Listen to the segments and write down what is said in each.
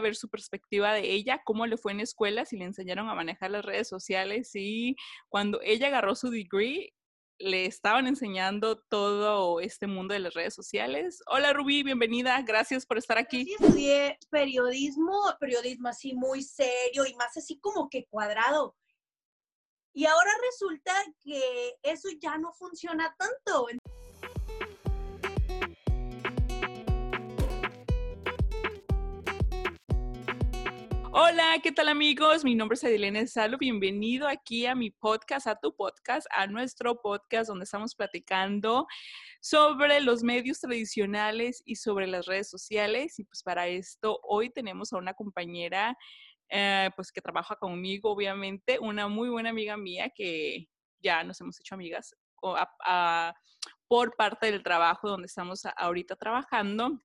ver su perspectiva de ella, cómo le fue en escuela, si le enseñaron a manejar las redes sociales y cuando ella agarró su degree, le estaban enseñando todo este mundo de las redes sociales. Hola Rubí, bienvenida, gracias por estar aquí. Sí, estudié periodismo, periodismo así muy serio y más así como que cuadrado. Y ahora resulta que eso ya no funciona tanto. Hola, ¿qué tal amigos? Mi nombre es Edilene Salo. Bienvenido aquí a mi podcast, a tu podcast, a nuestro podcast donde estamos platicando sobre los medios tradicionales y sobre las redes sociales. Y pues para esto hoy tenemos a una compañera eh, pues que trabaja conmigo, obviamente, una muy buena amiga mía que ya nos hemos hecho amigas por parte del trabajo donde estamos ahorita trabajando.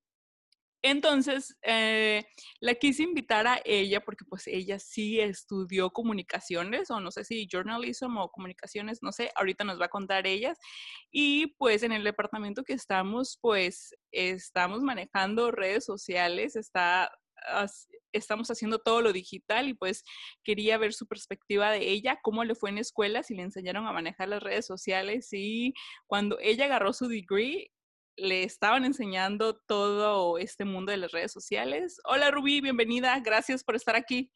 Entonces, eh, la quise invitar a ella porque pues ella sí estudió comunicaciones o no sé si journalism o comunicaciones, no sé, ahorita nos va a contar ellas. Y pues en el departamento que estamos, pues estamos manejando redes sociales, está, estamos haciendo todo lo digital y pues quería ver su perspectiva de ella, cómo le fue en escuela, si le enseñaron a manejar las redes sociales y cuando ella agarró su degree, le estaban enseñando todo este mundo de las redes sociales. Hola Rubí, bienvenida, gracias por estar aquí.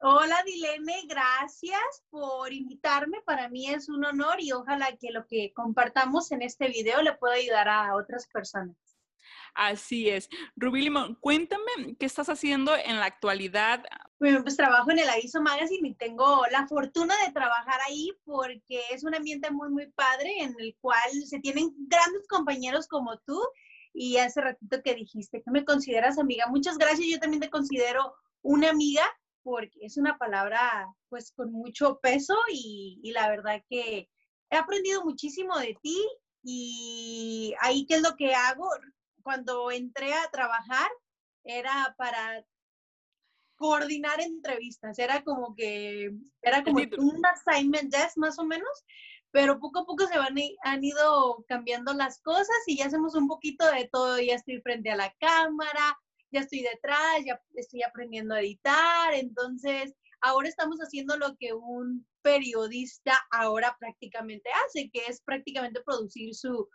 Hola Dilene, gracias por invitarme. Para mí es un honor y ojalá que lo que compartamos en este video le pueda ayudar a otras personas. Así es. Rubí Limón, cuéntame qué estás haciendo en la actualidad. Bueno, pues trabajo en el Aviso Magazine y tengo la fortuna de trabajar ahí porque es un ambiente muy, muy padre en el cual se tienen grandes compañeros como tú. Y hace ratito que dijiste que me consideras amiga. Muchas gracias. Yo también te considero una amiga porque es una palabra pues con mucho peso y, y la verdad que he aprendido muchísimo de ti y ahí qué es lo que hago cuando entré a trabajar era para coordinar entrevistas, era como que, era como un assignment desk más o menos, pero poco a poco se van, han ido cambiando las cosas y ya hacemos un poquito de todo, ya estoy frente a la cámara, ya estoy detrás, ya estoy aprendiendo a editar, entonces ahora estamos haciendo lo que un periodista ahora prácticamente hace, que es prácticamente producir su,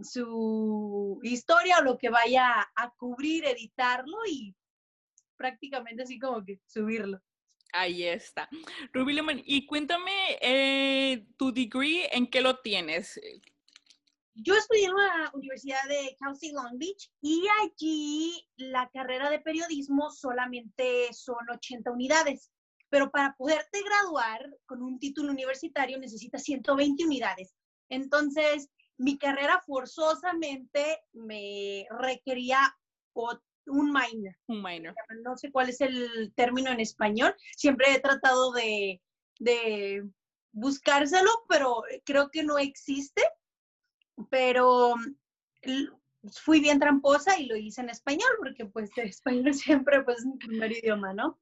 su historia o lo que vaya a cubrir, editarlo y prácticamente así como que subirlo. Ahí está. Ruby Lemon, y cuéntame eh, tu degree, ¿en qué lo tienes? Yo estudié en la Universidad de Cal State Long Beach y allí la carrera de periodismo solamente son 80 unidades, pero para poderte graduar con un título universitario necesitas 120 unidades. Entonces, mi carrera forzosamente me requería un minor. Un minor. No sé cuál es el término en español. Siempre he tratado de, de buscárselo, pero creo que no existe. Pero fui bien tramposa y lo hice en español, porque pues el español siempre pues, es mi primer idioma, ¿no?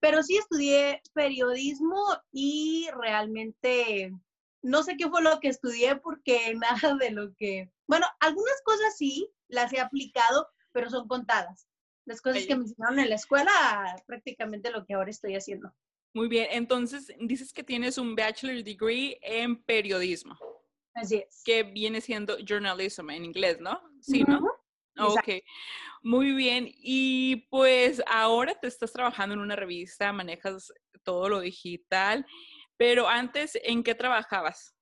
Pero sí estudié periodismo y realmente no sé qué fue lo que estudié porque nada de lo que, bueno, algunas cosas sí las he aplicado, pero son contadas. Las cosas que me enseñaron en la escuela, prácticamente lo que ahora estoy haciendo. Muy bien, entonces dices que tienes un bachelor degree en periodismo. Así es. Que viene siendo journalism en inglés, ¿no? Sí, ¿no? Ok, muy bien. Y pues ahora te estás trabajando en una revista, manejas todo lo digital. Pero antes, ¿en qué trabajabas?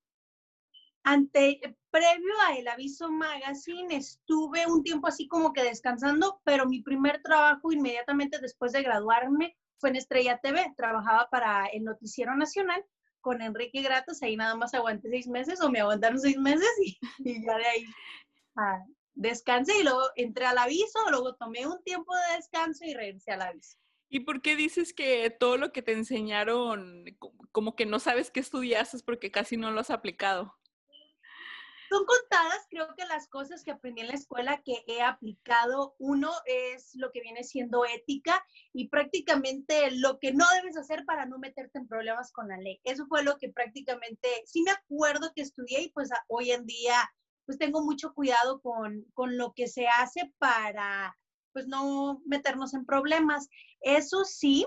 Ante, previo a El Aviso Magazine, estuve un tiempo así como que descansando, pero mi primer trabajo inmediatamente después de graduarme fue en Estrella TV. Trabajaba para el Noticiero Nacional con Enrique Gratos, ahí nada más aguanté seis meses o me aguantaron seis meses y, ya de ahí ah, descansé y luego entré al aviso, luego tomé un tiempo de descanso y regresé al aviso. ¿Y por qué dices que todo lo que te enseñaron, como que no sabes qué estudiaste porque casi no lo has aplicado? Son contadas, creo que las cosas que aprendí en la escuela que he aplicado, uno es lo que viene siendo ética y prácticamente lo que no debes hacer para no meterte en problemas con la ley. Eso fue lo que prácticamente, sí me acuerdo que estudié y pues hoy en día pues tengo mucho cuidado con, con lo que se hace para pues no meternos en problemas. Eso sí,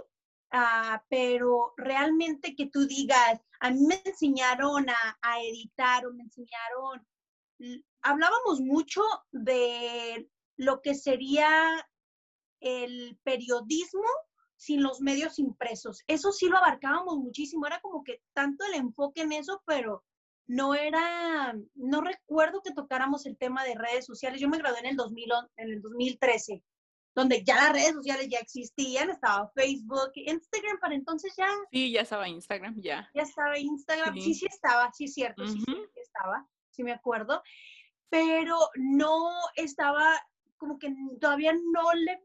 ah, pero realmente que tú digas, a mí me enseñaron a, a editar o me enseñaron, hablábamos mucho de lo que sería el periodismo sin los medios impresos. Eso sí lo abarcábamos muchísimo, era como que tanto el enfoque en eso, pero no era, no recuerdo que tocáramos el tema de redes sociales. Yo me gradué en el, 2000, en el 2013, donde ya las redes sociales ya existían, estaba Facebook, Instagram, para entonces ya. Sí, ya estaba Instagram, ya. Ya estaba Instagram, sí, sí, estaba, sí, cierto, sí, sí estaba, sí me acuerdo, pero no estaba, como que todavía no le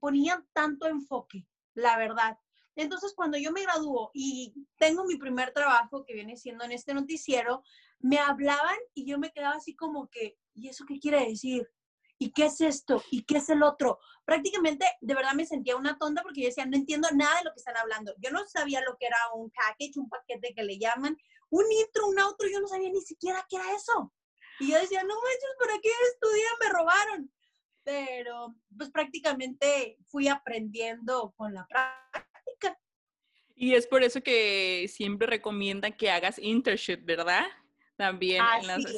ponían tanto enfoque, la verdad. Entonces, cuando yo me graduó y tengo mi primer trabajo que viene siendo en este noticiero, me hablaban y yo me quedaba así como que, ¿y eso qué quiere decir? ¿Y qué es esto? ¿Y qué es el otro? Prácticamente, de verdad me sentía una tonta porque yo decía, no entiendo nada de lo que están hablando. Yo no sabía lo que era un package, un paquete que le llaman, un intro, un outro, yo no sabía ni siquiera qué era eso. Y yo decía, no manches, ¿para qué estudié? Me robaron. Pero, pues prácticamente fui aprendiendo con la práctica y es por eso que siempre recomiendan que hagas internship, ¿verdad? También,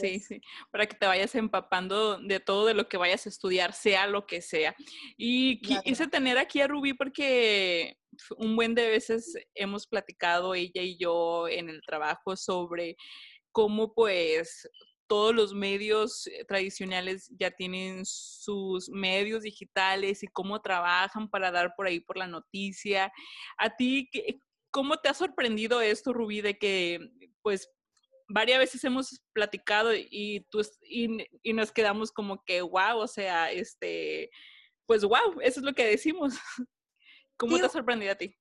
sí, sí, para que te vayas empapando de todo de lo que vayas a estudiar, sea lo que sea. Y quise tener aquí a Ruby porque un buen de veces hemos platicado ella y yo en el trabajo sobre cómo pues todos los medios eh, tradicionales ya tienen sus medios digitales y cómo trabajan para dar por ahí por la noticia. ¿A ti cómo te ha sorprendido esto, Rubí, de que pues varias veces hemos platicado y, tú, y, nos quedamos como que, wow, o sea, este, pues wow, eso es lo que decimos. ¿Cómo te ha sorprendido a ti?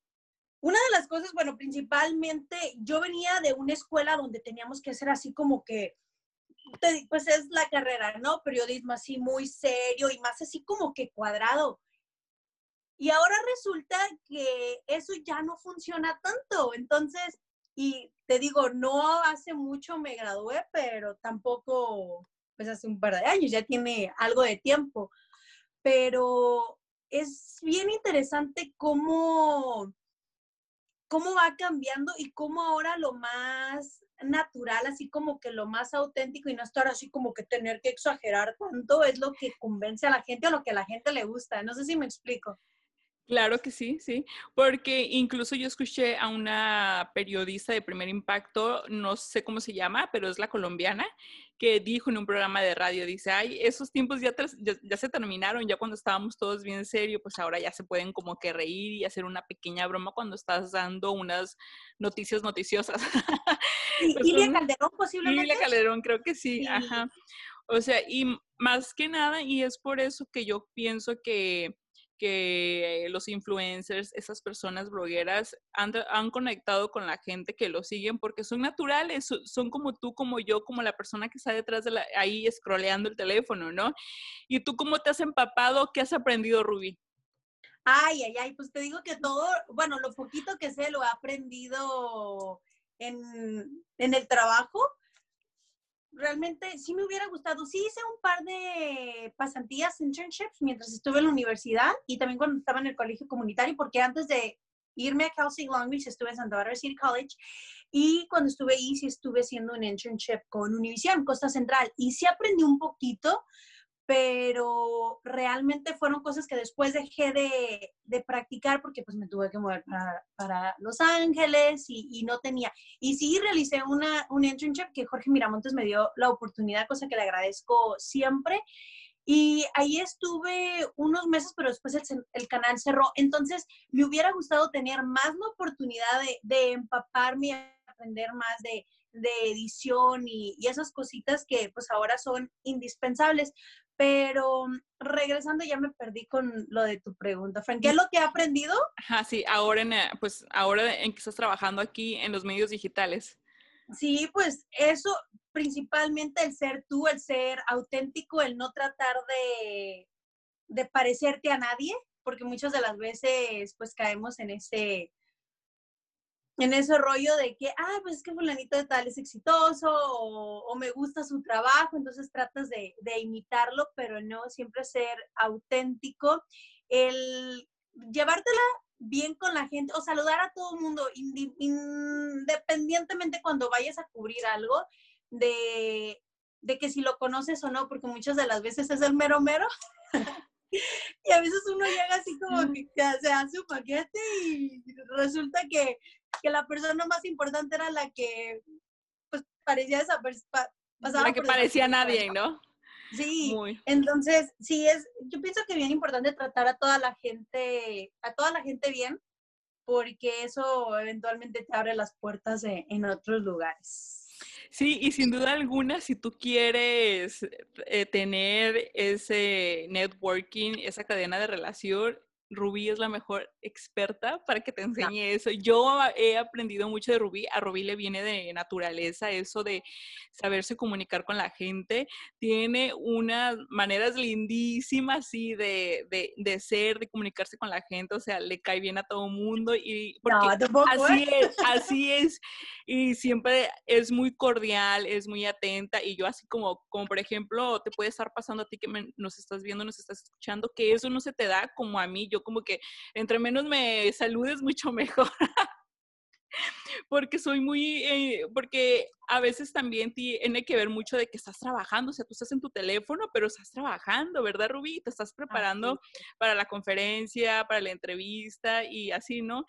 Una de las cosas, bueno, principalmente yo venía de una escuela donde teníamos que hacer así como que pues es la carrera, ¿no? Periodismo así muy serio y más así como que cuadrado. Y ahora resulta que eso ya no funciona tanto. Entonces, y te digo, no hace mucho me gradué, pero tampoco, pues hace un par de años, ya tiene algo de tiempo. Pero es bien interesante cómo, cómo va cambiando y cómo ahora lo más natural, así como que lo más auténtico y no estar así como que tener que exagerar tanto es lo que convence a la gente o lo que a la gente le gusta. No sé si me explico. Claro que sí, sí, porque incluso yo escuché a una periodista de primer impacto, no sé cómo se llama, pero es la colombiana, que dijo en un programa de radio, dice, ay, esos tiempos ya, ya, se terminaron, ya cuando estábamos todos bien serio, pues ahora ya se pueden como que reír y hacer una pequeña broma cuando estás dando unas noticias noticiosas. ¿Y pues Calderón posiblemente? Lilia Calderón, creo que sí, ajá. O sea, y más que nada, y es por eso que yo pienso que que los influencers, esas personas blogueras han, han, conectado con la gente que lo siguen porque son naturales, son como tú, como yo, como la persona que está detrás de la, ahí scrolleando el teléfono, ¿no? ¿Y tú cómo te has empapado? ¿Qué has aprendido, Ruby? Ay, ay, ay, pues te digo que todo, bueno, lo poquito que sé lo he aprendido en, en el trabajo, realmente sí me hubiera gustado. Sí hice un par de pasantías, internships, mientras estuve en la universidad y también cuando estaba en el colegio comunitario, porque antes de irme a State Long Beach estuve en Santa Barbara City College y cuando estuve ahí sí estuve haciendo un internship con Univision, Costa Central, y sí aprendí un poquito, pero realmente fueron cosas que después dejé de, de practicar porque pues me tuve que mover para, para Los Ángeles y, y, no tenía. Y sí realicé una, un internship que Jorge Miramontes me dio la oportunidad, cosa que le agradezco siempre. Y ahí estuve unos meses, pero después el, el, canal cerró. Entonces, me hubiera gustado tener más la oportunidad de, de empaparme y aprender más de, de edición y, y, esas cositas que pues ahora son indispensables. Pero mm, regresando, ya me perdí con lo de tu pregunta, Frank. ¿Qué es lo que he aprendido? Ajá, sí, ahora en, eh, pues, ahora en que estás trabajando aquí en los medios digitales. Sí, pues eso, principalmente el ser tú, el ser auténtico, el no tratar de, de parecerte a nadie, porque muchas de las veces pues caemos en ese, en ese rollo de que, ah, pues es que fulanito de tal es exitoso o, me gusta su trabajo, entonces tratas de, de, imitarlo, pero no siempre ser auténtico. El llevártela bien con la gente o saludar a todo el mundo, independientemente cuando vayas a cubrir algo, de, de que si lo conoces o no, porque muchas de las veces es el mero mero. y a veces uno llega así como que se hace un paquete y resulta que, que, la persona más importante era la que pues parecía esa La que parecía nadie, ¿no? Sí, entonces sí es, yo pienso que es bien importante tratar a toda la gente, a toda la gente bien, porque eso eventualmente te abre las puertas en otros lugares. Sí, y sin duda alguna, si tú quieres eh, tener ese networking, esa cadena de relación, Rubí es la mejor experta para que te enseñe eso. Yo he aprendido mucho de Rubí. A Rubí le viene de naturaleza eso de saberse comunicar con la gente. Tiene unas maneras lindísimas, sí, de, de, ser, de comunicarse con la gente. O sea, le cae bien a todo mundo. Y porque así ¿eh? es, así es. Y siempre es muy cordial, es muy atenta. Y yo así como, como por ejemplo, te puede estar pasando a ti que nos estás viendo, nos estás escuchando, que eso no se te da como a mí. Yo como que entre menos me saludes, mucho mejor. porque soy muy, eh, porque a veces también tiene que ver mucho de que estás trabajando, o sea, tú estás en tu teléfono, pero estás trabajando, ¿verdad, Rubí? Te estás preparando para la conferencia, para la entrevista y así, ¿no?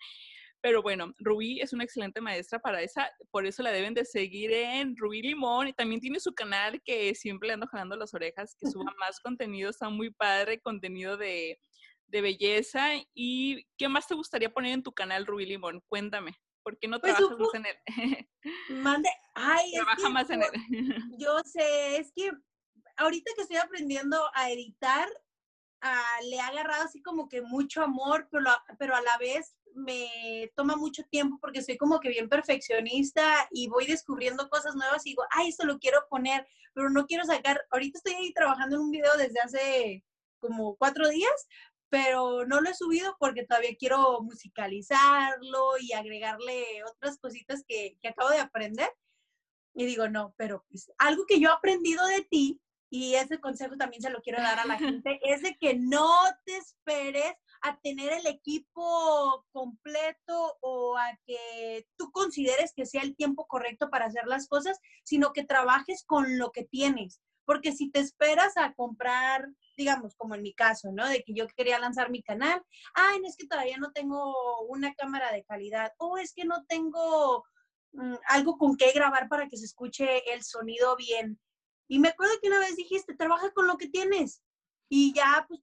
Pero bueno, Rubí es una excelente maestra para esa, por eso la deben de seguir en Rubí Limón y también tiene su canal que siempre le ando jalando las orejas, que suba más contenido, está muy padre, contenido de, de belleza. ¿Y qué más te gustaría poner en tu canal, Rubí Limón? Cuéntame. ¿Por qué no pues, trabajas más en él? Mande, ay, Trabaja más en él. Yo sé, es que ahorita que estoy aprendiendo a editar, ah, le he agarrado así como que mucho amor, pero, pero a la vez me toma mucho tiempo porque soy como que bien perfeccionista y voy descubriendo cosas nuevas y digo, ay, esto lo quiero poner, pero no quiero sacar. Ahorita estoy ahí trabajando en un video desde hace como cuatro días, pero no lo he subido porque todavía quiero musicalizarlo y agregarle otras cositas que, que acabo de aprender. Y digo, no, pero pues algo que yo he aprendido de ti, y ese consejo también se lo quiero dar a la gente, es de que no te esperes a tener el equipo completo o a que tú consideres que sea el tiempo correcto para hacer las cosas, sino que trabajes con lo que tienes. Porque si te esperas a comprar digamos, como en mi caso, ¿no? De que yo quería lanzar mi canal, ay, no es que todavía no tengo una cámara de calidad, o es que no tengo mm, algo con qué grabar para que se escuche el sonido bien. Y me acuerdo que una vez dijiste, trabaja con lo que tienes. Y ya, pues,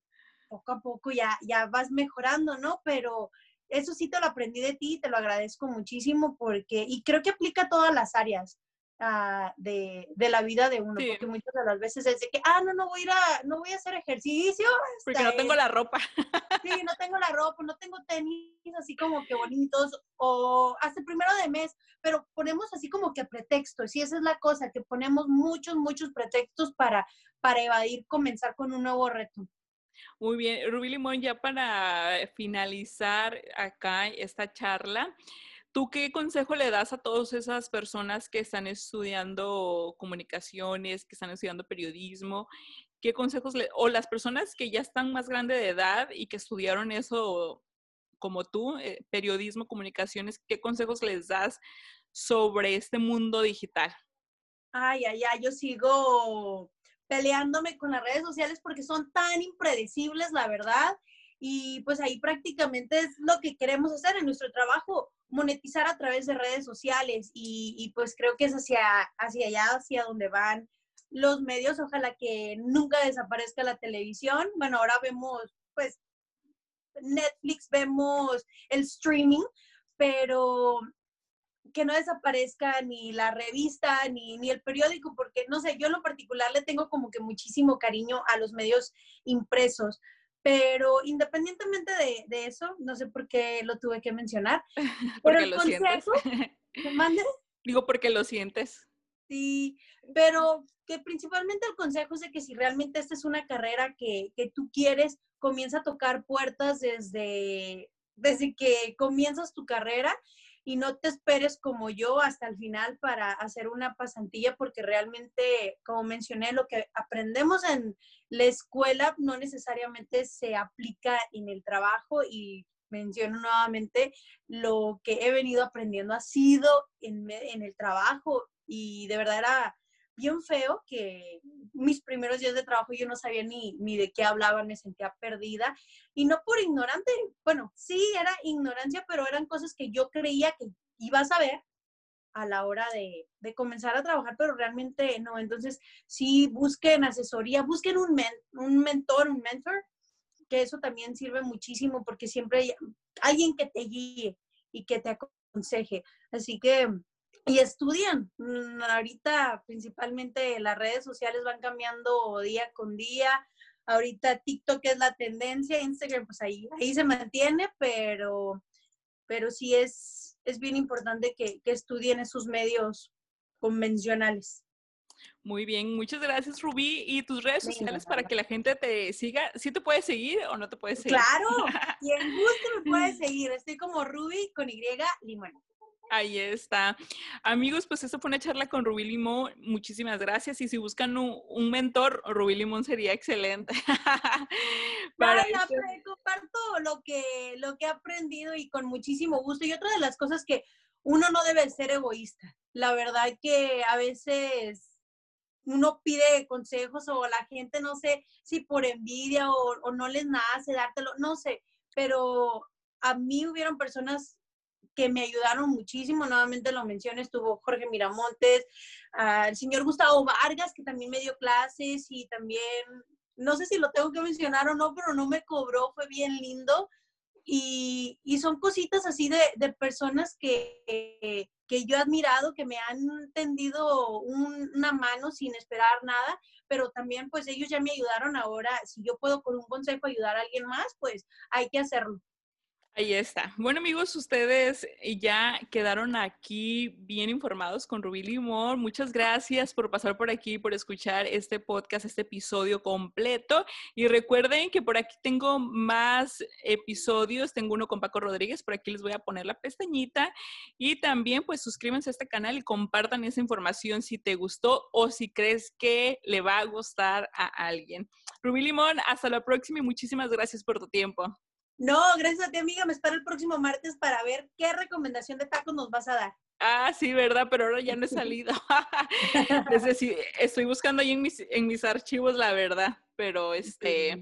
poco a poco ya, ya vas mejorando, ¿no? Pero eso sí te lo aprendí de ti, te lo agradezco muchísimo porque, y creo que aplica a todas las áreas. Ah, de, de, la vida de uno, porque muchas de las veces es de que, ah, no, no voy a ir a, no voy a hacer ejercicio. Porque no tengo la ropa. Sí, no tengo la ropa, no tengo tenis así como que bonitos, o hasta el primero de mes, pero ponemos así como que pretextos, y esa es la cosa, que ponemos muchos, muchos pretextos para, para evadir comenzar con un nuevo reto. Muy bien, Rubí Limón, ya para finalizar acá esta charla, ¿Tú qué consejo le das a todas esas personas que están estudiando comunicaciones, que están estudiando periodismo? ¿Qué consejos le, o las personas que ya están más grandes de edad y que estudiaron eso como tú, eh, periodismo, comunicaciones, qué consejos les das sobre este mundo digital? Ay, ay, ay, yo sigo peleándome con las redes sociales porque son tan impredecibles, la verdad. Y pues ahí prácticamente es lo que queremos hacer en nuestro trabajo, monetizar a través de redes sociales y, pues creo que es hacia, hacia allá, hacia donde van los medios. Ojalá que nunca desaparezca la televisión. Bueno, ahora vemos pues Netflix, vemos el streaming, pero que no desaparezca ni la revista ni, ni, el periódico, porque no sé, yo en lo particular le tengo como que muchísimo cariño a los medios impresos. Pero independientemente de, eso, no sé por qué lo tuve que mencionar. Pero el consejo, mande? Digo porque lo sientes. Sí, pero que principalmente el consejo es de que si realmente esta es una carrera que, que tú quieres, comienza a tocar puertas desde, desde que comienzas tu carrera y no te esperes como yo hasta el final para hacer una pasantilla porque realmente, como mencioné, lo que aprendemos en la escuela no necesariamente se aplica en el trabajo y menciono nuevamente, lo que he venido aprendiendo ha sido en, en el trabajo y de verdad era bien feo que mis primeros días de trabajo yo no sabía ni, ni de qué hablaba, me sentía perdida y no por ignorante, bueno, sí era ignorancia, pero eran cosas que yo creía que iba a saber a la hora de, de comenzar a trabajar, pero realmente no. Entonces, sí, busquen asesoría, busquen un, un mentor, un mentor, que eso también sirve muchísimo porque siempre hay alguien que te guíe y que te aconseje. Así que y estudian. Mm, ahorita principalmente las redes sociales van cambiando día con día. Ahorita TikTok es la tendencia, Instagram pues ahí, ahí se mantiene, pero, pero sí es, es bien importante que, que estudien esos medios convencionales. Muy bien, muchas gracias Rubí. ¿Y tus redes sociales para que la gente te siga? ¿Sí te puede seguir o no te puede seguir? Claro, quien guste me puede seguir. Estoy como Rubí con Y Limón. Ahí está. Amigos, pues esta fue una charla con Rubí Limón. Muchísimas gracias. Y si buscan un, mentor, Rubí Limón sería excelente. Para comparto lo que, lo que he aprendido y con muchísimo gusto. Y otra de las cosas que uno no debe ser egoísta. La verdad que a veces uno pide consejos o la gente no sé si por envidia o, o no les nace dártelo, no sé, pero a mí hubieron personas que me ayudaron muchísimo. Nuevamente lo mencioné, estuvo Jorge Miramontes, ah, el señor Gustavo Vargas, que también me dio clases y también, no sé si lo tengo que mencionar o no, pero no me cobró, fue bien lindo. Y, y son cositas así de, de personas que, que, yo he admirado, que me han tendido una mano sin esperar nada, pero también pues ellos ya me ayudaron ahora, si yo puedo con un consejo ayudar a alguien más, pues hay que hacerlo. Ahí está. Bueno amigos, ustedes ya quedaron aquí bien informados con Rubí Limón. Muchas gracias por pasar por aquí, por escuchar este podcast, este episodio completo. Y recuerden que por aquí tengo más episodios. Tengo uno con Paco Rodríguez, por aquí les voy a poner la pestañita. Y también pues suscríbanse a este canal y compartan esa información si te gustó o si crees que le va a gustar a alguien. Rubí Limón, hasta la próxima y muchísimas gracias por tu tiempo. No, gracias a ti, amiga. Me espero el próximo martes para ver qué recomendación de tacos nos vas a dar. Ah, sí, verdad, pero ahora ya no he salido. es decir, estoy buscando ahí en mis, en mis archivos la verdad, pero este,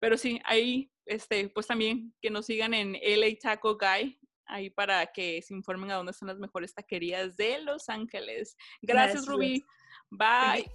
pero sí, ahí, este, pues también que nos sigan en LA Taco Guy, ahí para que se informen a dónde están las mejores taquerías de Los Ángeles. Gracias, Gracias. Rubí. Bye.